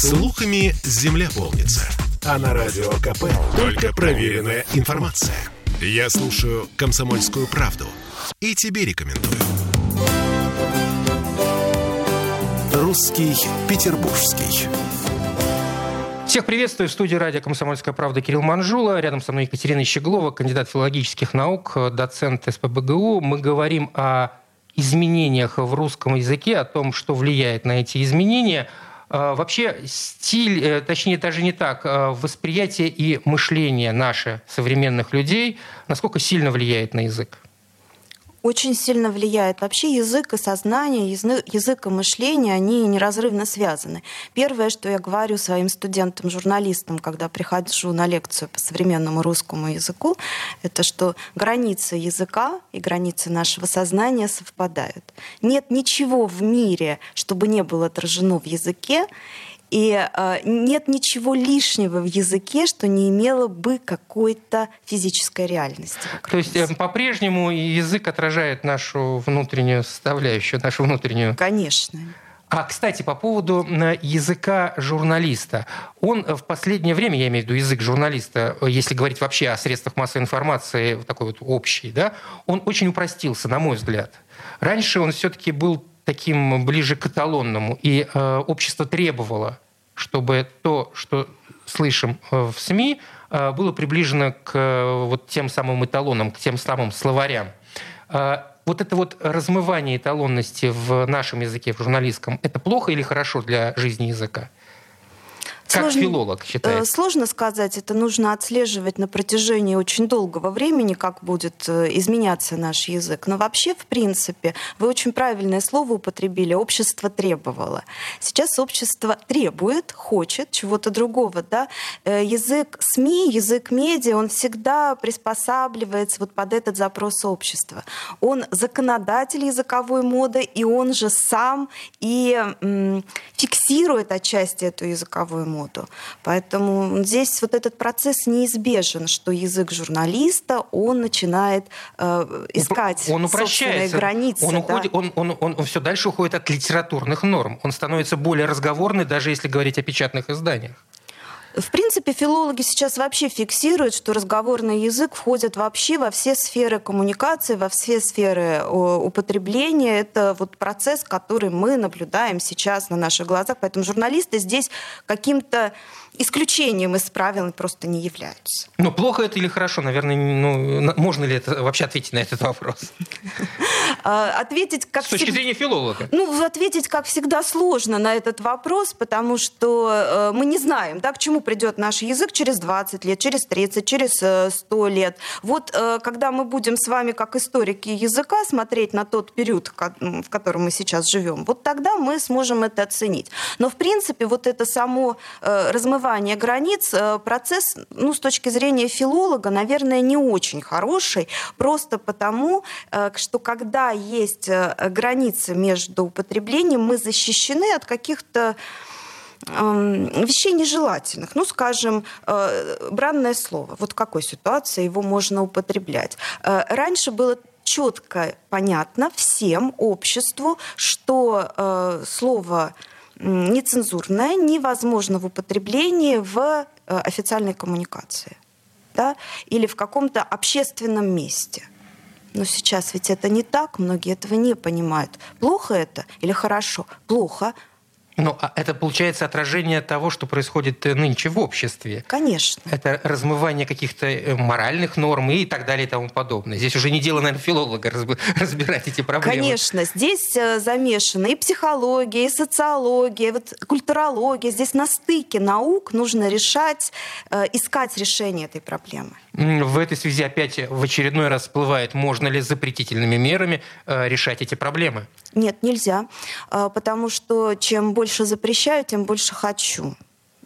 Слухами земля полнится. А на радио КП только проверенная информация. Я слушаю «Комсомольскую правду» и тебе рекомендую. «Русский Петербургский». Всех приветствую в студии радио «Комсомольская правда» Кирилл Манжула. Рядом со мной Екатерина Щеглова, кандидат филологических наук, доцент СПБГУ. Мы говорим о изменениях в русском языке, о том, что влияет на эти изменения. А, вообще стиль, э, точнее даже не так, а, восприятие и мышление наше современных людей, насколько сильно влияет на язык? Очень сильно влияет. Вообще язык и сознание, язык и мышление, они неразрывно связаны. Первое, что я говорю своим студентам-журналистам, когда прихожу на лекцию по современному русскому языку, это что границы языка и границы нашего сознания совпадают. Нет ничего в мире, чтобы не было отражено в языке, и э, нет ничего лишнего в языке, что не имело бы какой-то физической реальности. То есть э, по-прежнему язык отражает нашу внутреннюю составляющую, нашу внутреннюю. Конечно. А, кстати, по поводу языка журналиста. Он в последнее время, я имею в виду язык журналиста, если говорить вообще о средствах массовой информации, такой вот общий, да, он очень упростился, на мой взгляд. Раньше он все-таки был таким ближе к эталонному. И э, общество требовало, чтобы то, что слышим э, в СМИ, э, было приближено к э, вот тем самым эталонам, к тем самым словарям. Э, вот это вот размывание эталонности в нашем языке, в журналистском, это плохо или хорошо для жизни языка? Как сложно, филолог считает? Э, сложно сказать. Это нужно отслеживать на протяжении очень долгого времени, как будет э, изменяться наш язык. Но вообще, в принципе, вы очень правильное слово употребили. Общество требовало. Сейчас общество требует, хочет чего-то другого. Да? Э, язык СМИ, язык медиа, он всегда приспосабливается вот под этот запрос общества. Он законодатель языковой моды, и он же сам и м, фиксирует отчасти эту языковую моду моду. Поэтому здесь вот этот процесс неизбежен, что язык журналиста, он начинает э, искать он упрощается. границы. Он, уходит, да. он, он, он, он все дальше уходит от литературных норм. Он становится более разговорный, даже если говорить о печатных изданиях. В принципе, филологи сейчас вообще фиксируют, что разговорный язык входит вообще во все сферы коммуникации, во все сферы употребления. Это вот процесс, который мы наблюдаем сейчас на наших глазах. Поэтому журналисты здесь каким-то исключением из правил просто не являются. Ну, плохо это или хорошо? Наверное, ну, можно ли это вообще ответить на этот вопрос? А, ответить как С точки зрения филолога. Ну, ответить, как всегда, сложно на этот вопрос, потому что э, мы не знаем, да, к чему придет наш язык через 20 лет, через 30, через 100 э, лет. Вот э, когда мы будем с вами, как историки языка, смотреть на тот период, в котором мы сейчас живем, вот тогда мы сможем это оценить. Но, в принципе, вот это само размывание размывания границ э, процесс, ну, с точки зрения филолога, наверное, не очень хороший, просто потому, э, что когда есть э, границы между употреблением, мы защищены от каких-то эм, вещей нежелательных. Ну, скажем, бранное слово. Вот в какой ситуации его можно употреблять? Раньше было четко понятно всем обществу, что слово нецензурное невозможно в употреблении в э, официальной коммуникации да, или в каком-то общественном месте. Но сейчас ведь это не так, многие этого не понимают. Плохо это или хорошо? Плохо, ну, а это получается отражение того, что происходит э, нынче в обществе. Конечно. Это размывание каких-то э, моральных норм и так далее и тому подобное. Здесь уже не дело, наверное, филолога разбирать эти проблемы. Конечно. Здесь э, замешана и психология, и социология, вот культурология. Здесь на стыке наук нужно решать, искать решение этой проблемы. В этой связи опять в очередной раз всплывает, можно ли запретительными мерами решать эти проблемы? Нет, нельзя. Потому что чем больше больше запрещаю, тем больше хочу.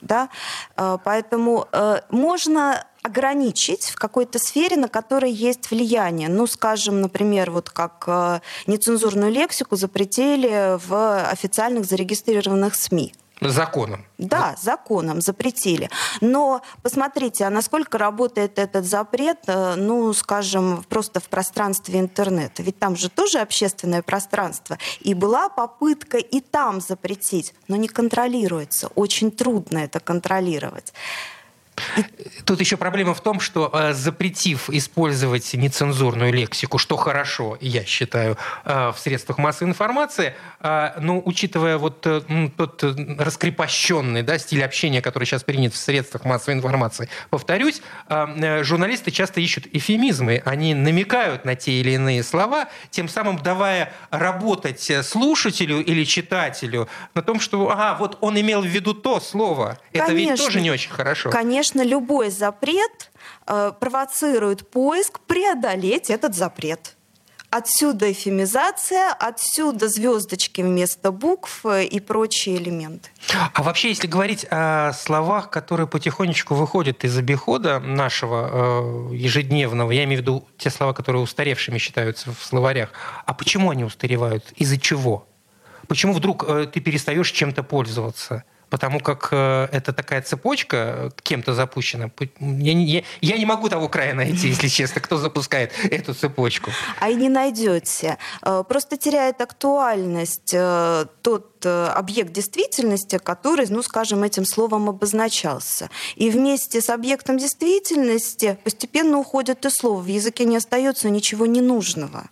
Да? Э, поэтому э, можно ограничить в какой-то сфере, на которой есть влияние. Ну, скажем, например, вот как э, нецензурную лексику запретили в официальных зарегистрированных СМИ. Законом. Да, законом запретили. Но посмотрите, а насколько работает этот запрет, э, ну, скажем, просто в пространстве интернета. Ведь там же тоже общественное пространство. И была попытка и там запретить, но не контролируется. Очень трудно это контролировать. Тут еще проблема в том, что э, запретив использовать нецензурную лексику, что хорошо, я считаю, э, в средствах массовой информации, э, ну, учитывая вот тот раскрепощенный да, стиль общения, который сейчас принят в средствах массовой информации, повторюсь, журналисты часто ищут эфемизмы, они намекают на те или иные слова, тем самым давая работать слушателю или читателю на том, что, ага, вот он имел в виду то слово. Конечно. Это ведь тоже не очень хорошо. Конечно конечно, любой запрет э, провоцирует поиск преодолеть этот запрет. Отсюда эфемизация, отсюда звездочки вместо букв э, и прочие элементы. А вообще, если говорить о словах, которые потихонечку выходят из обихода нашего э, ежедневного, я имею в виду те слова, которые устаревшими считаются в словарях, а почему они устаревают? Из-за чего? Почему вдруг э, ты перестаешь чем-то пользоваться? Потому как э, это такая цепочка кем-то запущена. Я, я, я не могу того края найти, если честно, кто запускает эту цепочку. А и не найдете. Э, просто теряет актуальность э, тот объект действительности, который, ну, скажем, этим словом обозначался. И вместе с объектом действительности постепенно уходит и слово. В языке не остается ничего ненужного.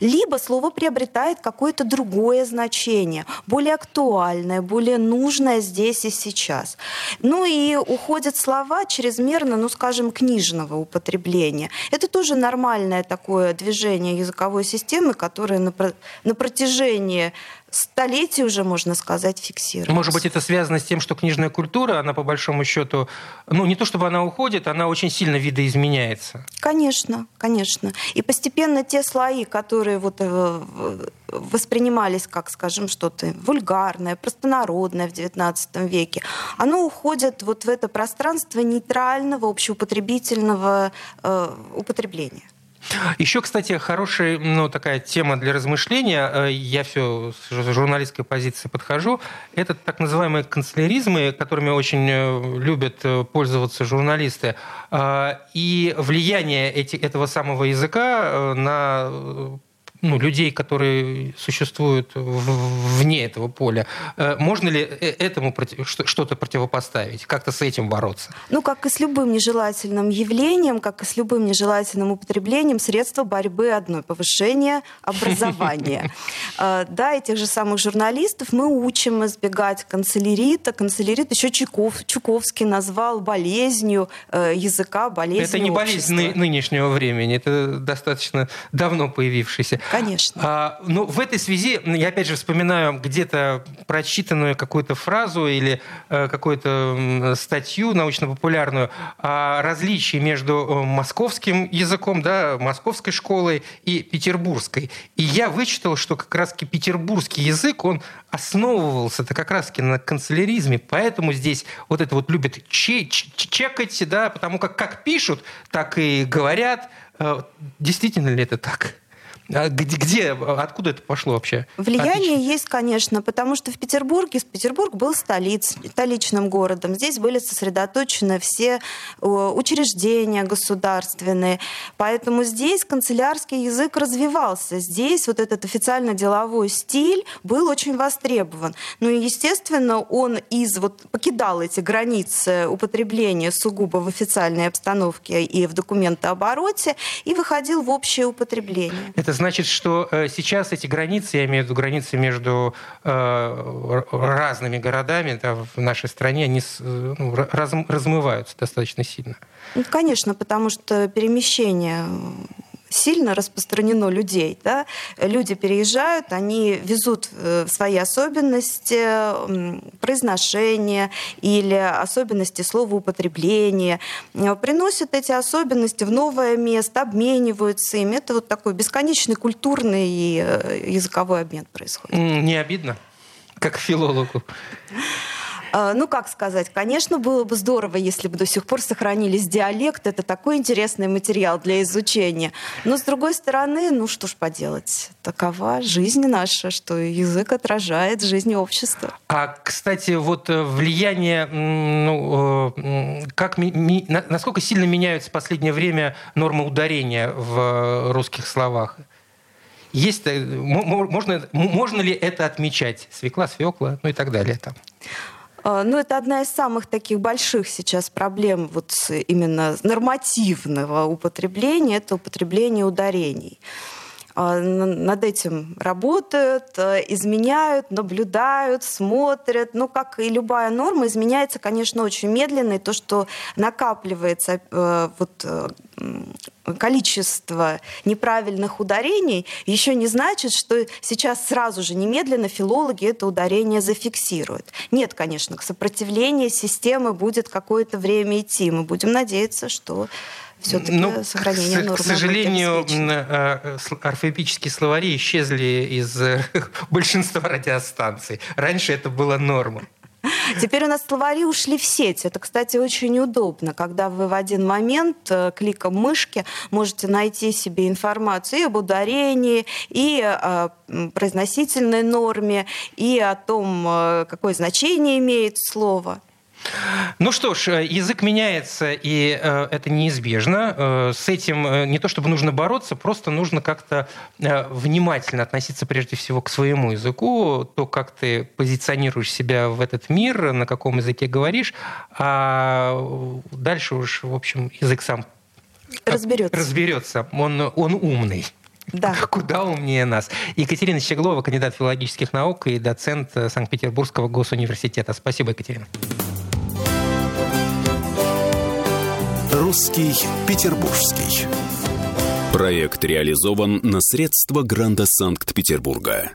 Либо слово приобретает какое-то другое значение, более актуальное, более нужное здесь и сейчас. Ну и уходят слова чрезмерно, ну скажем, книжного употребления. Это тоже нормальное такое движение языковой системы, которое на, на протяжении столетий уже, можно сказать, фиксируется. Может быть, это связано с тем, что книжная культура, она по большому счету, ну не то чтобы она уходит, она очень сильно видоизменяется. Конечно, конечно. И постепенно те слои, которые вот э, воспринимались как, скажем, что-то вульгарное, простонародное в XIX веке, оно уходит вот в это пространство нейтрального, общеупотребительного э, употребления. Еще, кстати, хорошая ну, такая тема для размышления, э, я все с журналистской позиции подхожу, это так называемые канцеляризмы, которыми очень э, любят э, пользоваться журналисты, и влияние эти, этого самого языка на ну, людей, которые существуют вне этого поля, э, можно ли э, этому что-то противопоставить, как-то с этим бороться? Ну, как и с любым нежелательным явлением, как и с любым нежелательным употреблением, средства борьбы одно – повышение образования. Э, да, этих же самых журналистов мы учим избегать канцелярита. Канцелярит еще Чуков, Чуковский назвал болезнью языка, болезнью Это не болезнь нынешнего времени, это достаточно давно появившийся. Конечно. А, ну, в этой связи я опять же вспоминаю где-то прочитанную какую-то фразу или э, какую-то статью научно-популярную о различии между э, московским языком, да, московской школой и петербургской. И я вычитал, что как раз-таки петербургский язык, он основывался-то как раз-таки на канцеляризме, поэтому здесь вот это вот любят чекать, да, потому как как пишут, так и говорят. Э, действительно ли это так? А где, где, откуда это пошло вообще? Влияние Отлично. есть, конечно, потому что в Петербурге, Петербург был столиц, столичным городом. Здесь были сосредоточены все учреждения государственные. Поэтому здесь канцелярский язык развивался. Здесь вот этот официально-деловой стиль был очень востребован. Ну и, естественно, он из вот покидал эти границы употребления сугубо в официальной обстановке и в документообороте и выходил в общее употребление. Это значит, что э, сейчас эти границы, я имею в виду границы между э, разными городами да, в нашей стране, они ну, раз, размываются достаточно сильно. Ну, конечно, потому что перемещение сильно распространено людей. Да? Люди переезжают, они везут э, свои особенности произношения или особенности слова употребления, э, приносят эти особенности в новое место, обмениваются ими. Это вот такой бесконечный культурный и э, языковой обмен происходит. Не обидно, как филологу? А, ну, как сказать, конечно, было бы здорово, если бы до сих пор сохранились диалекты. Это такой интересный материал для изучения. Но, с другой стороны, ну, что ж поделать. Такова жизнь наша, что язык отражает жизнь общества. А, кстати, вот э, влияние, ну, э, как, насколько сильно меняются в последнее время нормы ударения в русских словах? Есть, э, можно, можно ли это отмечать? Свекла, свекла, ну и так далее. Там. А, ну, это одна из самых таких больших сейчас проблем вот именно нормативного употребления, это употребление ударений. А, над этим работают, э, изменяют, наблюдают, смотрят. Ну, как и любая норма, изменяется, конечно, очень медленно. И то, что накапливается э, вот, э, количество неправильных ударений, еще не значит, что сейчас сразу же немедленно филологи это ударение зафиксируют. Нет, конечно, к сопротивлению системы будет какое-то время идти. Мы будем надеяться, что все-таки ну, сохранение нормы. К сожалению, э, орфоэпические словари исчезли из э, большинства радиостанций. Раньше это было нормой. Теперь у нас словари ушли в сеть. Это, кстати, очень удобно, когда вы в один момент э, кликом мышки можете найти себе информацию и об ударении, и о произносительной норме, и о том, какое значение имеет слово. Ну что ж, э, язык меняется, и э, это неизбежно. Э, с этим не то чтобы нужно бороться, просто нужно как-то внимательно относиться прежде всего к своему языку, то, как ты позиционируешь себя в этот мир, на каком языке говоришь, а дальше уж, в общем, язык сам разберется. разберется. Он, он умный. Да. Куда умнее нас. Екатерина Щеглова, кандидат филологических наук и доцент Санкт-Петербургского госуниверситета. Спасибо, Екатерина. Русский Петербургский. Проект реализован на средства Гранда Санкт-Петербурга.